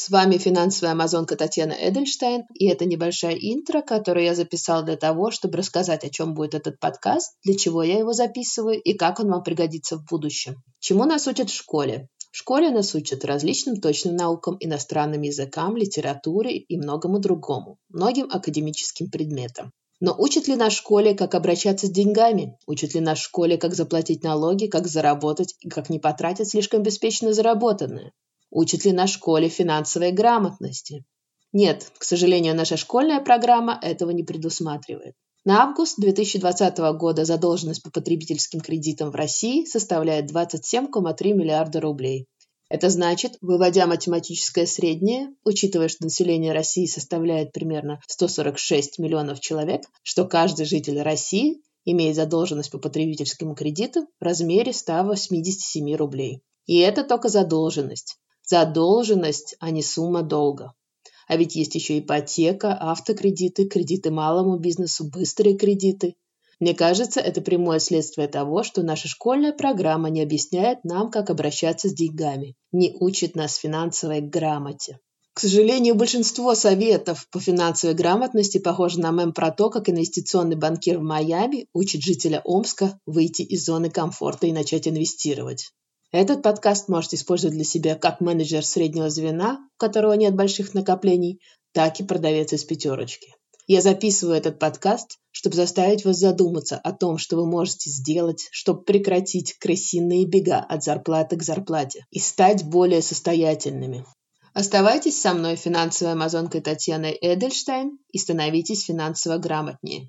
С вами финансовая амазонка Татьяна Эдельштейн, и это небольшая интро, которую я записала для того, чтобы рассказать, о чем будет этот подкаст, для чего я его записываю и как он вам пригодится в будущем. Чему нас учат в школе? В школе нас учат различным точным наукам, иностранным языкам, литературе и многому другому, многим академическим предметам. Но учат ли нас в школе, как обращаться с деньгами? Учат ли нас в школе, как заплатить налоги, как заработать и как не потратить слишком беспечно заработанное? Учит ли нас в школе финансовой грамотности? Нет, к сожалению, наша школьная программа этого не предусматривает. На август 2020 года задолженность по потребительским кредитам в России составляет 27,3 миллиарда рублей. Это значит, выводя математическое среднее, учитывая, что население России составляет примерно 146 миллионов человек, что каждый житель России имеет задолженность по потребительским кредитам в размере 187 рублей. И это только задолженность задолженность, а не сумма долга. А ведь есть еще ипотека, автокредиты, кредиты малому бизнесу, быстрые кредиты. Мне кажется, это прямое следствие того, что наша школьная программа не объясняет нам, как обращаться с деньгами, не учит нас финансовой грамоте. К сожалению, большинство советов по финансовой грамотности похожи на мем про то, как инвестиционный банкир в Майами учит жителя Омска выйти из зоны комфорта и начать инвестировать. Этот подкаст можете использовать для себя как менеджер среднего звена, у которого нет больших накоплений, так и продавец из пятерочки. Я записываю этот подкаст, чтобы заставить вас задуматься о том, что вы можете сделать, чтобы прекратить крысиные бега от зарплаты к зарплате и стать более состоятельными. Оставайтесь со мной, финансовой амазонкой Татьяной Эдельштейн, и становитесь финансово грамотнее.